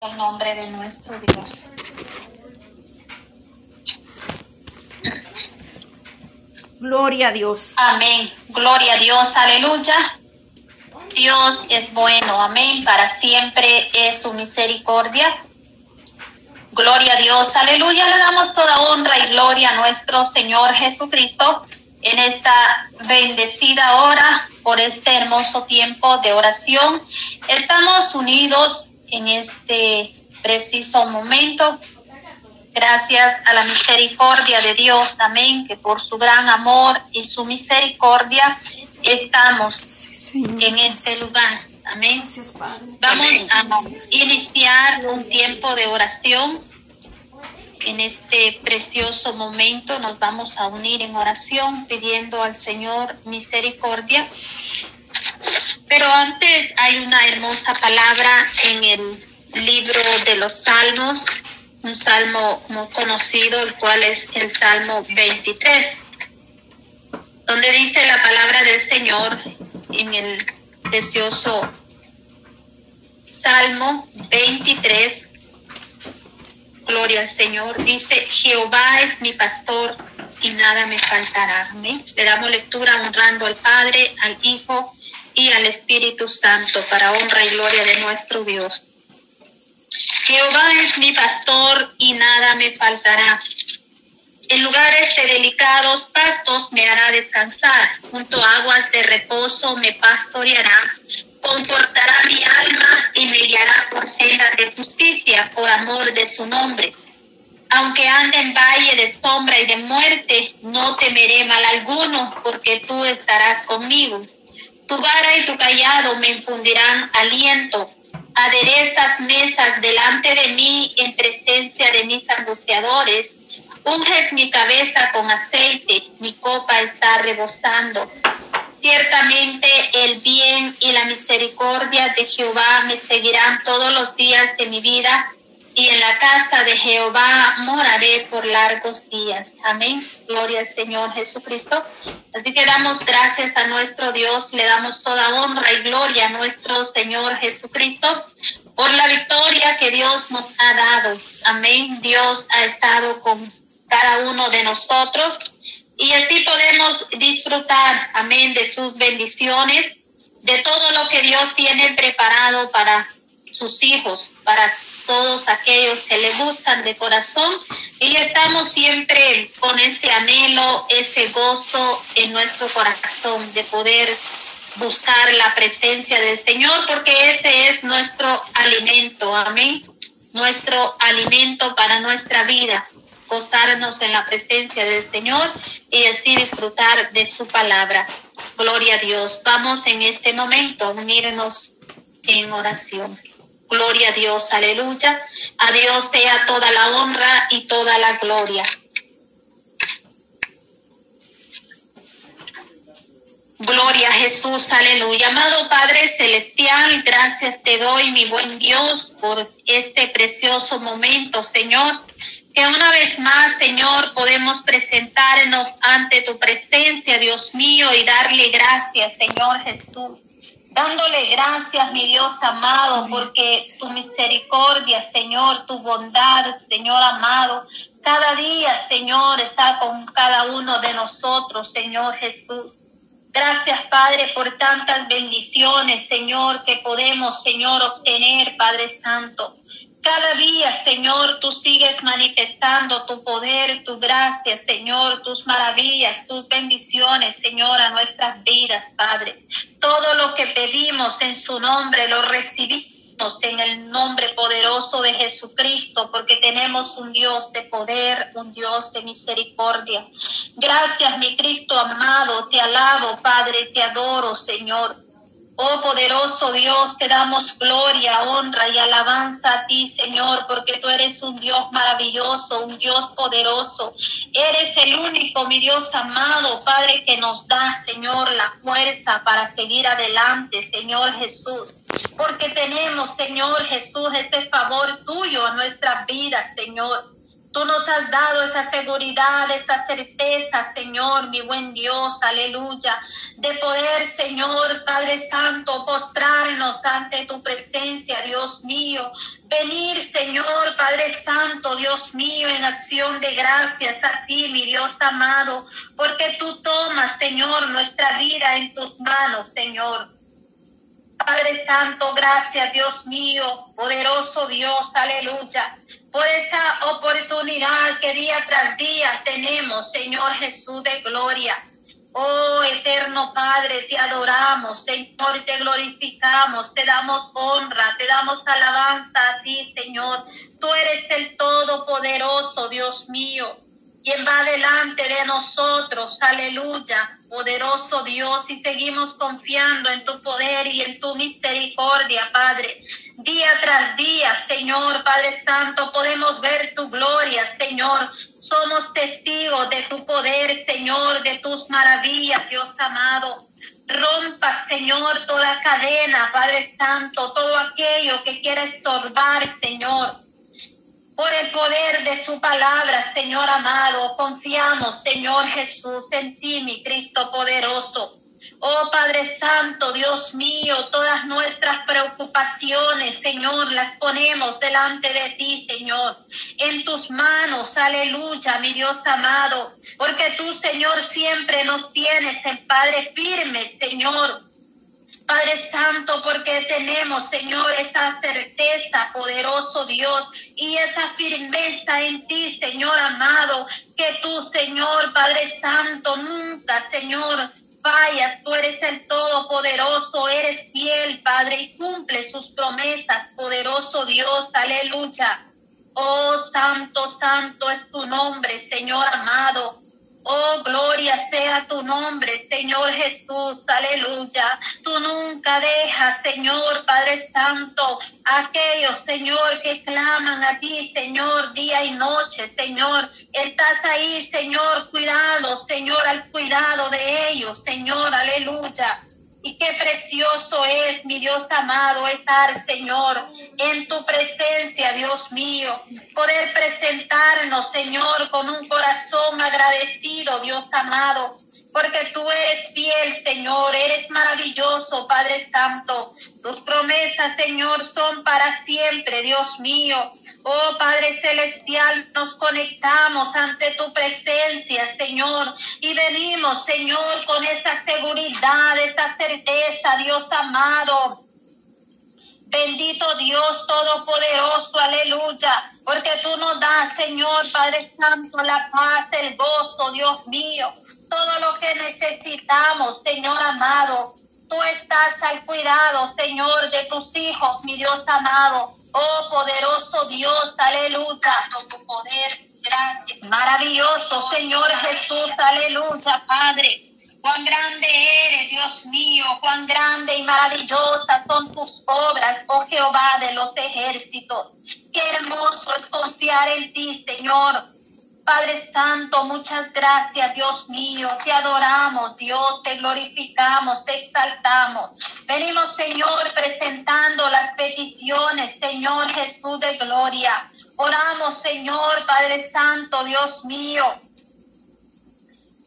el nombre de nuestro Dios. Gloria a Dios. Amén. Gloria a Dios. Aleluya. Dios es bueno. Amén. Para siempre es su misericordia. Gloria a Dios. Aleluya. Le damos toda honra y gloria a nuestro Señor Jesucristo en esta bendecida hora por este hermoso tiempo de oración. Estamos unidos en este preciso momento Gracias a la misericordia de Dios, amén, que por su gran amor y su misericordia estamos en este lugar. Amén. Vamos a iniciar un tiempo de oración. En este precioso momento nos vamos a unir en oración pidiendo al Señor misericordia. Pero antes hay una hermosa palabra en el libro de los Salmos, un salmo muy conocido, el cual es el Salmo 23, donde dice la palabra del Señor en el precioso Salmo 23. Gloria al Señor. Dice, Jehová es mi pastor y nada me faltará. Le damos lectura honrando al Padre, al Hijo y al Espíritu Santo para honra y gloria de nuestro Dios. Jehová es mi pastor y nada me faltará. En lugares de delicados pastos me hará descansar, junto a aguas de reposo me pastoreará, confortará mi alma y me guiará por senda de justicia, por amor de su nombre. Aunque ande en valle de sombra y de muerte, no temeré mal alguno, porque tú estarás conmigo. Tu vara y tu callado me infundirán aliento aderezas mesas delante de mí en presencia de mis angustiadores, unges mi cabeza con aceite, mi copa está rebosando. Ciertamente el bien y la misericordia de Jehová me seguirán todos los días de mi vida y en la casa de Jehová moraré por largos días. Amén. Gloria al Señor Jesucristo. Así que damos gracias a nuestro Dios, le damos toda honra y gloria a nuestro Señor Jesucristo por la victoria que Dios nos ha dado. Amén. Dios ha estado con cada uno de nosotros y así podemos disfrutar, amén, de sus bendiciones, de todo lo que Dios tiene preparado para sus hijos, para todos aquellos que le gustan de corazón y estamos siempre con ese anhelo, ese gozo en nuestro corazón de poder buscar la presencia del Señor porque ese es nuestro alimento, amén, nuestro alimento para nuestra vida, gozarnos en la presencia del Señor y así disfrutar de su palabra. Gloria a Dios. Vamos en este momento a unirnos en oración. Gloria a Dios, aleluya. A Dios sea toda la honra y toda la gloria. Gloria a Jesús, aleluya. Amado Padre Celestial, gracias te doy, mi buen Dios, por este precioso momento, Señor. Que una vez más, Señor, podemos presentarnos ante tu presencia, Dios mío, y darle gracias, Señor Jesús dándole gracias, mi Dios amado, porque tu misericordia, Señor, tu bondad, Señor amado, cada día, Señor, está con cada uno de nosotros, Señor Jesús. Gracias, Padre, por tantas bendiciones, Señor, que podemos, Señor, obtener, Padre Santo. Cada día, Señor, tú sigues manifestando tu poder, tu gracia, Señor, tus maravillas, tus bendiciones, Señor, a nuestras vidas, Padre. Todo lo que pedimos en su nombre lo recibimos en el nombre poderoso de Jesucristo, porque tenemos un Dios de poder, un Dios de misericordia. Gracias, mi Cristo amado, te alabo, Padre, te adoro, Señor. Oh poderoso Dios, te damos gloria, honra y alabanza a ti, Señor, porque tú eres un Dios maravilloso, un Dios poderoso. Eres el único, mi Dios amado, Padre, que nos da, Señor, la fuerza para seguir adelante, Señor Jesús. Porque tenemos, Señor Jesús, este favor tuyo a nuestras vidas, Señor. Tú nos has dado esa seguridad, esa certeza, Señor, mi buen Dios, aleluya, de poder, Señor, Padre Santo, postrarnos ante tu presencia, Dios mío. Venir, Señor, Padre Santo, Dios mío, en acción de gracias a ti, mi Dios amado, porque tú tomas, Señor, nuestra vida en tus manos, Señor. Padre Santo, gracias, Dios mío, poderoso Dios, aleluya por esa oportunidad que día tras día tenemos, Señor Jesús de gloria. Oh eterno Padre, te adoramos, Señor, te glorificamos, te damos honra, te damos alabanza a ti, Señor. Tú eres el Todopoderoso, Dios mío, quien va delante de nosotros, aleluya, poderoso Dios, y seguimos confiando en tu poder y en tu misericordia, Padre. Día tras día, Señor Padre Santo, podemos ver tu gloria, Señor. Somos testigos de tu poder, Señor, de tus maravillas, Dios amado. Rompa, Señor, toda cadena, Padre Santo, todo aquello que quiera estorbar, Señor. Por el poder de su palabra, Señor amado, confiamos, Señor Jesús, en ti, mi Cristo poderoso. Oh Padre Santo, Dios mío, todas nuestras preocupaciones, Señor, las ponemos delante de ti, Señor. En tus manos, aleluya, mi Dios amado, porque tú, Señor, siempre nos tienes en Padre firme, Señor. Padre Santo, porque tenemos, Señor, esa certeza, poderoso Dios, y esa firmeza en ti, Señor amado, que tú, Señor, Padre Santo, nunca, Señor, fallas, tú eres el Todopoderoso, eres fiel, Padre, y cumple sus promesas, poderoso Dios, aleluya. Oh, santo, santo es tu nombre, Señor amado. Oh, gloria sea tu nombre, Señor Jesús, aleluya. Tú nunca dejas, Señor Padre Santo, aquellos, Señor, que claman a ti, Señor, día y noche, Señor. Estás ahí, Señor, cuidado, Señor, al cuidado de ellos, Señor, aleluya. Y qué precioso es, mi Dios amado, estar, Señor, en tu presencia, Dios mío. Poder presentarnos, Señor, con un corazón agradecido, Dios amado. Porque tú eres fiel, Señor, eres maravilloso, Padre Santo. Tus promesas, Señor, son para siempre, Dios mío. Oh Padre Celestial, nos conectamos ante tu presencia, Señor, y venimos, Señor, con esa seguridad, esa certeza, Dios amado. Bendito Dios Todopoderoso, aleluya, porque tú nos das, Señor Padre Santo, la paz, el gozo, Dios mío, todo lo que necesitamos, Señor amado. Tú estás al cuidado, Señor, de tus hijos, mi Dios amado. Oh poderoso Dios, aleluya, tu poder, gracias. Maravilloso Señor Jesús, aleluya, Padre. Cuán grande eres, Dios mío, cuán grande y maravillosas son tus obras, oh Jehová de los ejércitos. Qué hermoso es confiar en ti, Señor. Padre Santo, muchas gracias, Dios mío. Te adoramos, Dios, te glorificamos, te exaltamos. Venimos, Señor, presentando las peticiones, Señor Jesús de gloria. Oramos, Señor, Padre Santo, Dios mío.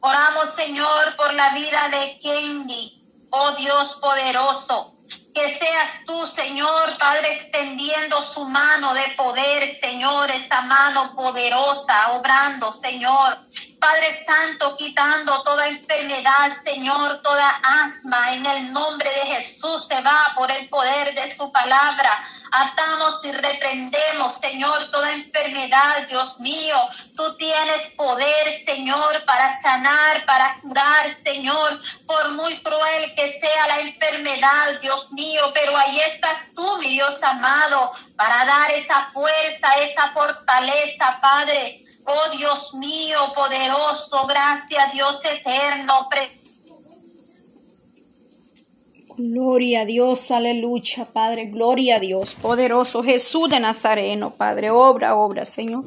Oramos, Señor, por la vida de Kendi, oh Dios poderoso. Que seas tú, Señor, Padre, extendiendo su mano de poder, Señor, esa mano poderosa, obrando, Señor. Padre Santo, quitando toda enfermedad, Señor, toda asma, en el nombre de Jesús se va por el poder de su palabra. Atamos y reprendemos, Señor, toda enfermedad, Dios mío. Tú tienes poder, Señor, para sanar, para curar, Señor, por muy cruel que Dios mío. Pero ahí estás tú, mi Dios amado, para dar esa fuerza, esa fortaleza, Padre Oh Dios mío, poderoso, gracias Dios eterno. Gloria a Dios, aleluya, Padre, gloria a Dios, poderoso Jesús de Nazareno, Padre, obra, obra, Señor.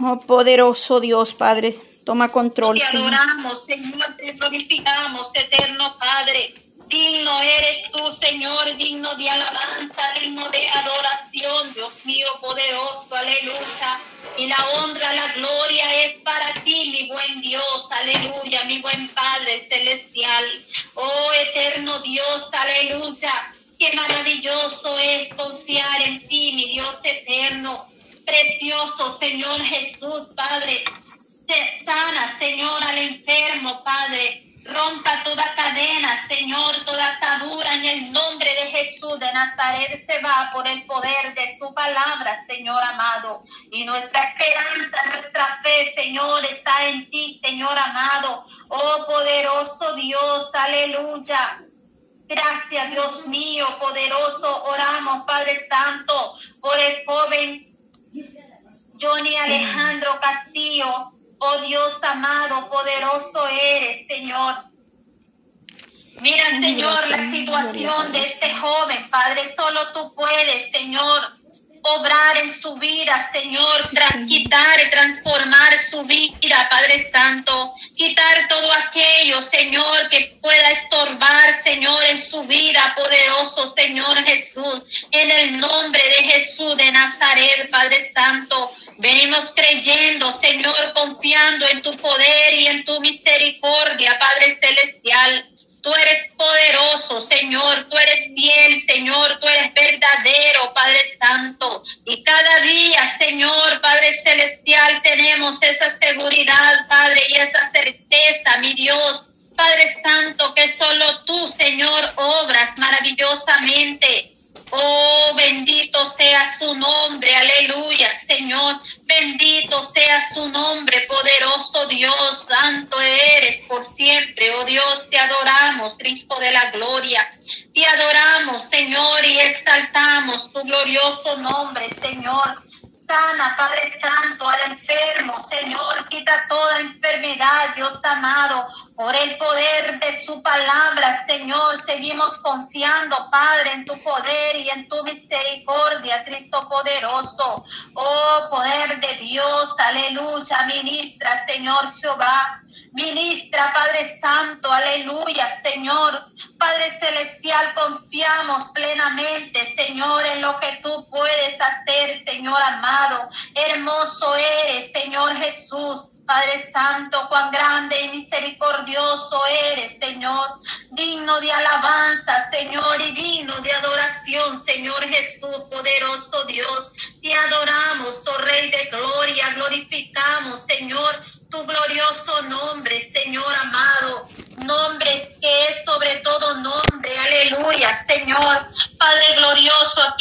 Oh, poderoso Dios, Padre, toma control, te adoramos, Señor, te glorificamos, eterno Padre. Digno eres tú, Señor, digno de alabanza, digno de adoración, Dios mío, poderoso, aleluya. y la honra, la gloria es para ti, mi buen Dios, aleluya, mi buen Padre celestial. Oh eterno Dios, aleluya. Qué maravilloso es confiar en ti, mi Dios eterno. Precioso Señor Jesús, Padre. Sana, Señor, al enfermo, Padre. Rompa toda cadena, Señor, toda atadura en el nombre de Jesús de Nazaret se va por el poder de su palabra, Señor amado. Y nuestra esperanza, nuestra fe, Señor, está en ti, Señor amado. Oh poderoso Dios, aleluya. Gracias, Dios mío, poderoso. Oramos, Padre Santo, por el joven Johnny Alejandro Castillo. Oh Dios amado, poderoso eres, Señor. Mira, Señor, la situación de este joven, Padre, solo tú puedes, Señor, obrar en su vida, Señor, tras quitar y transformar su vida, Padre Santo, quitar todo aquello, Señor, que pueda estorbar, Señor, en su vida, poderoso Señor Jesús, en el nombre de Jesús de Nazaret, Padre Santo. Venimos creyendo, Señor, confiando en tu poder y en tu misericordia, Padre Celestial. Tú eres poderoso, Señor. Tú eres fiel, Señor. Tú eres verdadero, Padre Santo. Y cada día, Señor, Padre Celestial, tenemos esa seguridad, Padre, y esa certeza, mi Dios. Padre Santo, que solo tú, Señor, obras maravillosamente. Oh, bendito sea su nombre, aleluya, Señor. Bendito sea su nombre, poderoso Dios, santo eres por siempre. Oh Dios, te adoramos, Cristo de la gloria. Te adoramos, Señor, y exaltamos tu glorioso nombre, Señor. Sana, Padre Santo, al enfermo, Señor, quita toda enfermedad, Dios amado, por el poder de su palabra, Señor. Seguimos confiando, Padre, en tu poder y en tu misericordia, Cristo poderoso. Oh, poder de Dios, aleluya, ministra, Señor Jehová. Ministra, Padre Santo, aleluya, Señor. Padre Celestial, confiamos plenamente, Señor, en lo que tú puedes hacer, Señor amado. Hermoso eres, Señor Jesús. Padre Santo, cuán grande y misericordioso eres, Señor. Digno de alabanza, Señor, y digno de adoración, Señor Jesús, poderoso Dios. Te adoramos, oh Rey de gloria, glorificamos, Señor tu glorioso nombre, Señor amado. Nombres que es sobre todo nombre. Aleluya, Señor. Padre glorioso,